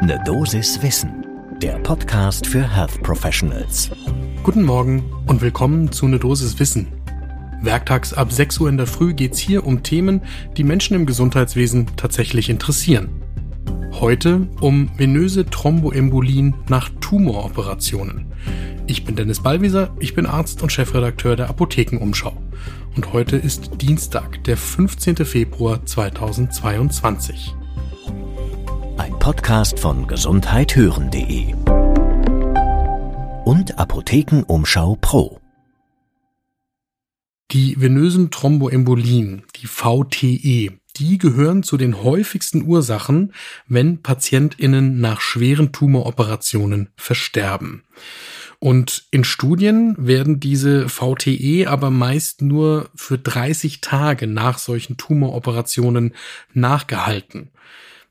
Ne Dosis Wissen, der Podcast für Health Professionals. Guten Morgen und willkommen zu Ne Dosis Wissen. Werktags ab 6 Uhr in der Früh geht's hier um Themen, die Menschen im Gesundheitswesen tatsächlich interessieren. Heute um venöse Thromboembolien nach Tumoroperationen. Ich bin Dennis Ballwieser, ich bin Arzt und Chefredakteur der Apothekenumschau. Und heute ist Dienstag, der 15. Februar 2022. Podcast von gesundheithören.de und Apothekenumschau Pro. Die venösen Thromboembolien, die VTE, die gehören zu den häufigsten Ursachen, wenn PatientInnen nach schweren Tumoroperationen versterben. Und in Studien werden diese VTE aber meist nur für 30 Tage nach solchen Tumoroperationen nachgehalten.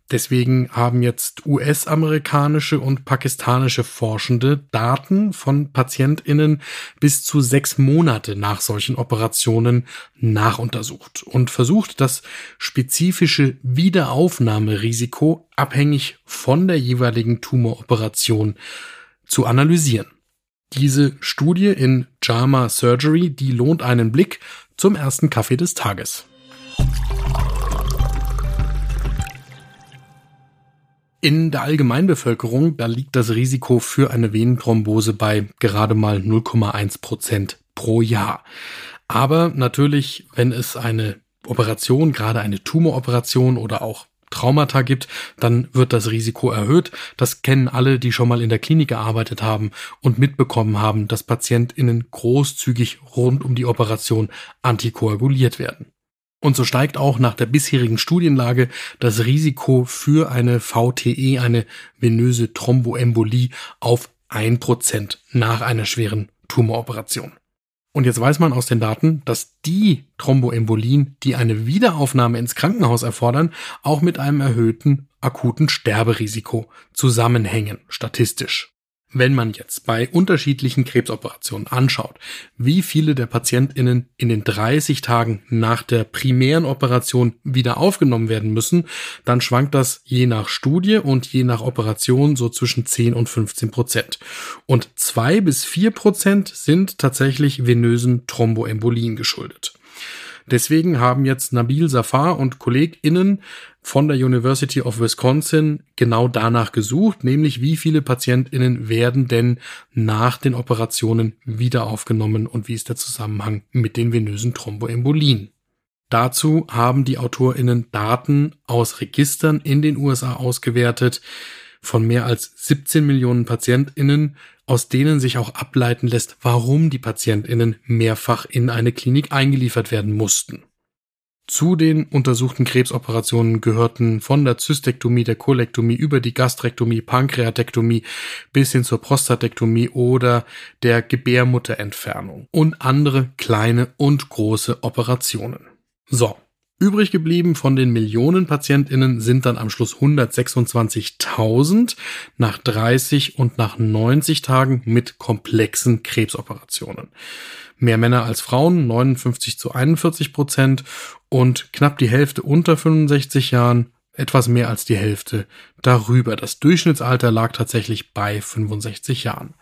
Deswegen haben jetzt US-amerikanische und pakistanische Forschende Daten von PatientInnen bis zu sechs Monate nach solchen Operationen nachuntersucht und versucht, das spezifische Wiederaufnahmerisiko abhängig von der jeweiligen Tumoroperation zu analysieren. Diese Studie in JAMA Surgery, die lohnt einen Blick zum ersten Kaffee des Tages. In der Allgemeinbevölkerung, da liegt das Risiko für eine Venenthrombose bei gerade mal 0,1 Prozent pro Jahr. Aber natürlich, wenn es eine Operation, gerade eine Tumoroperation oder auch Traumata gibt, dann wird das Risiko erhöht. Das kennen alle, die schon mal in der Klinik gearbeitet haben und mitbekommen haben, dass PatientInnen großzügig rund um die Operation antikoaguliert werden. Und so steigt auch nach der bisherigen Studienlage das Risiko für eine VTE, eine venöse Thromboembolie, auf ein Prozent nach einer schweren Tumoroperation. Und jetzt weiß man aus den Daten, dass die Thromboembolien, die eine Wiederaufnahme ins Krankenhaus erfordern, auch mit einem erhöhten akuten Sterberisiko zusammenhängen, statistisch. Wenn man jetzt bei unterschiedlichen Krebsoperationen anschaut, wie viele der PatientInnen in den 30 Tagen nach der primären Operation wieder aufgenommen werden müssen, dann schwankt das je nach Studie und je nach Operation so zwischen 10 und 15 Prozent. Und zwei bis vier Prozent sind tatsächlich venösen Thromboembolien geschuldet. Deswegen haben jetzt Nabil Safar und KollegInnen von der University of Wisconsin genau danach gesucht, nämlich wie viele PatientInnen werden denn nach den Operationen wieder aufgenommen und wie ist der Zusammenhang mit den venösen Thromboembolien. Dazu haben die AutorInnen Daten aus Registern in den USA ausgewertet von mehr als 17 Millionen PatientInnen, aus denen sich auch ableiten lässt, warum die PatientInnen mehrfach in eine Klinik eingeliefert werden mussten. Zu den untersuchten Krebsoperationen gehörten von der Zystektomie, der Kolektomie über die Gastrektomie, Pankreatektomie bis hin zur Prostatektomie oder der Gebärmutterentfernung und andere kleine und große Operationen. So, Übrig geblieben von den Millionen PatientInnen sind dann am Schluss 126.000 nach 30 und nach 90 Tagen mit komplexen Krebsoperationen. Mehr Männer als Frauen, 59 zu 41 Prozent und knapp die Hälfte unter 65 Jahren, etwas mehr als die Hälfte darüber. Das Durchschnittsalter lag tatsächlich bei 65 Jahren.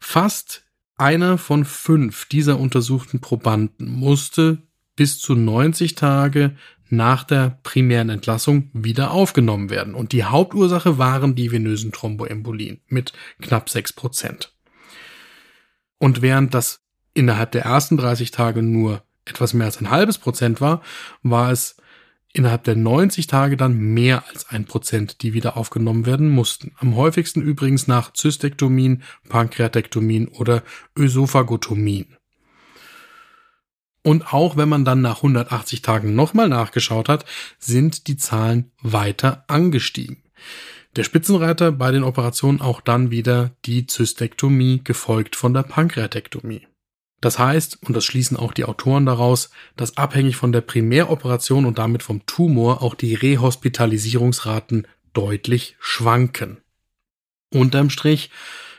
Fast einer von fünf dieser untersuchten Probanden musste bis zu 90 Tage nach der primären Entlassung wieder aufgenommen werden. Und die Hauptursache waren die venösen Thromboembolien mit knapp 6 Prozent. Und während das innerhalb der ersten 30 Tage nur etwas mehr als ein halbes Prozent war, war es innerhalb der 90 Tage dann mehr als ein Prozent, die wieder aufgenommen werden mussten. Am häufigsten übrigens nach Zystektomien, Pankreatektomien oder Ösophagotomien. Und auch wenn man dann nach 180 Tagen nochmal nachgeschaut hat, sind die Zahlen weiter angestiegen. Der Spitzenreiter bei den Operationen auch dann wieder die Zystektomie, gefolgt von der Pankreatektomie. Das heißt, und das schließen auch die Autoren daraus, dass abhängig von der Primäroperation und damit vom Tumor auch die Rehospitalisierungsraten deutlich schwanken. Unterm Strich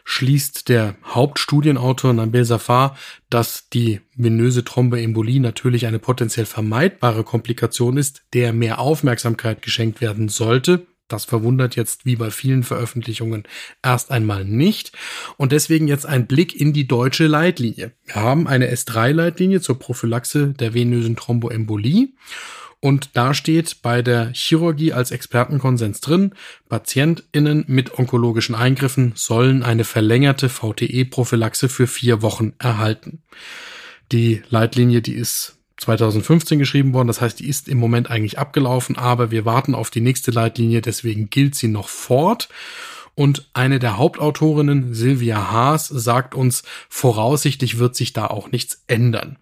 schließt der Hauptstudienautor Nabil Safar, dass die venöse Thromboembolie natürlich eine potenziell vermeidbare Komplikation ist, der mehr Aufmerksamkeit geschenkt werden sollte, Das verwundert jetzt wie bei vielen Veröffentlichungen erst einmal nicht. Und deswegen jetzt ein Blick in die deutsche Leitlinie. Wir haben eine S3-Leitlinie zur Prophylaxe der venösen Thromboembolie. Und da steht bei der Chirurgie als Expertenkonsens drin, PatientInnen mit onkologischen Eingriffen sollen eine verlängerte VTE-Prophylaxe für vier Wochen erhalten. Die Leitlinie, die ist 2015 geschrieben worden. Das heißt, die ist im Moment eigentlich abgelaufen, aber wir warten auf die nächste Leitlinie, deswegen gilt sie noch fort. Und eine der Hauptautorinnen, Sylvia Haas, sagt uns, voraussichtlich wird sich da auch nichts ändern.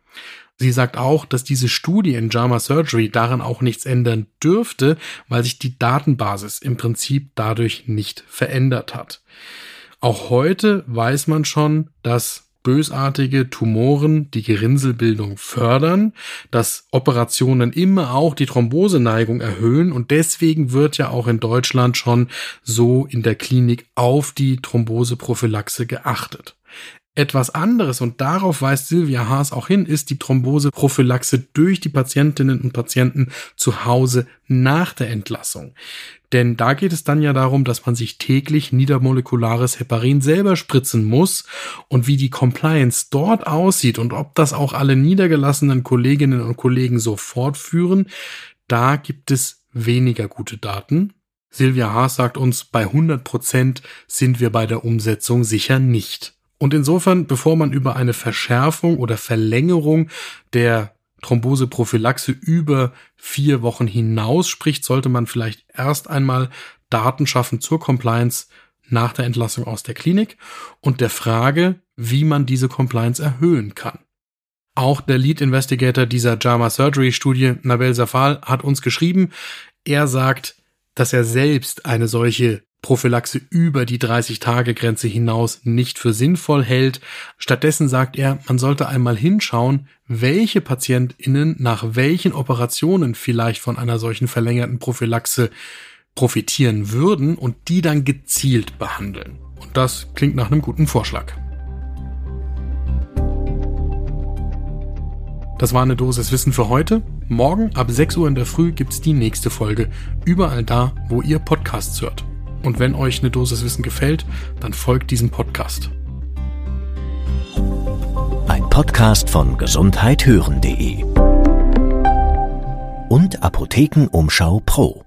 Sie sagt auch, dass diese Studie in JAMA Surgery daran auch nichts ändern dürfte, weil sich die Datenbasis im Prinzip dadurch nicht verändert hat. Auch heute weiß man schon, dass bösartige Tumoren die Gerinnselbildung fördern, dass Operationen immer auch die Thromboseneigung erhöhen und deswegen wird ja auch in Deutschland schon so in der Klinik auf die Thromboseprophylaxe geachtet. Etwas anderes, und darauf weist Silvia Haas auch hin, ist die Thromboseprophylaxe durch die Patientinnen und Patienten zu Hause nach der Entlassung. Denn da geht es dann ja darum, dass man sich täglich niedermolekulares Heparin selber spritzen muss und wie die Compliance dort aussieht und ob das auch alle niedergelassenen Kolleginnen und Kollegen so fortführen, da gibt es weniger gute Daten. Silvia Haas sagt uns, bei 100 Prozent sind wir bei der Umsetzung sicher nicht. Und insofern, bevor man über eine Verschärfung oder Verlängerung der Thromboseprophylaxe über vier Wochen hinaus spricht, sollte man vielleicht erst einmal Daten schaffen zur Compliance nach der Entlassung aus der Klinik und der Frage, wie man diese Compliance erhöhen kann. Auch der Lead Investigator dieser JAMA Surgery Studie, Nabel Safal, hat uns geschrieben, er sagt, dass er selbst eine solche Prophylaxe über die 30-Tage-Grenze hinaus nicht für sinnvoll hält. Stattdessen sagt er, man sollte einmal hinschauen, welche PatientInnen nach welchen Operationen vielleicht von einer solchen verlängerten Prophylaxe profitieren würden und die dann gezielt behandeln. Und das klingt nach einem guten Vorschlag. Das war eine Dosis Wissen für heute. Morgen ab 6 Uhr in der Früh gibt's die nächste Folge. Überall da, wo ihr Podcasts hört. Und wenn euch eine Dosis Wissen gefällt, dann folgt diesem Podcast. Ein Podcast von gesundheithören.de und Apothekenumschau Pro.